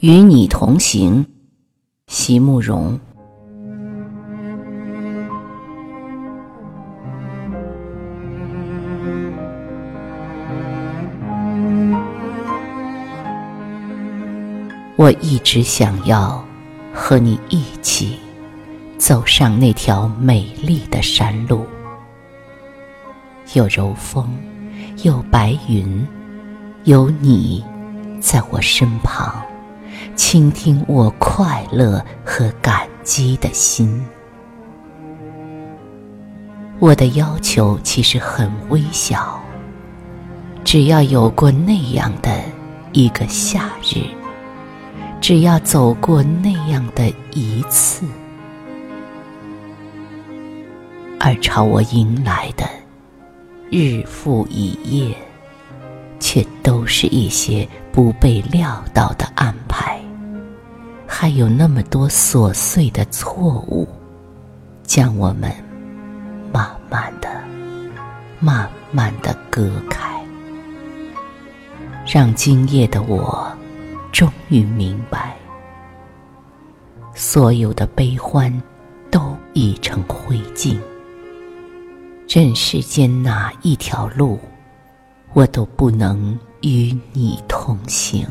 与你同行，席慕容。我一直想要和你一起走上那条美丽的山路，有柔风，有白云，有你在我身旁，倾听我快乐和感激的心。我的要求其实很微小，只要有过那样的一个夏日。只要走过那样的一次，而朝我迎来的日复一夜，却都是一些不被料到的安排，还有那么多琐碎的错误，将我们慢慢的、慢慢的隔开，让今夜的我。终于明白，所有的悲欢都已成灰烬。人世间哪一条路，我都不能与你同行。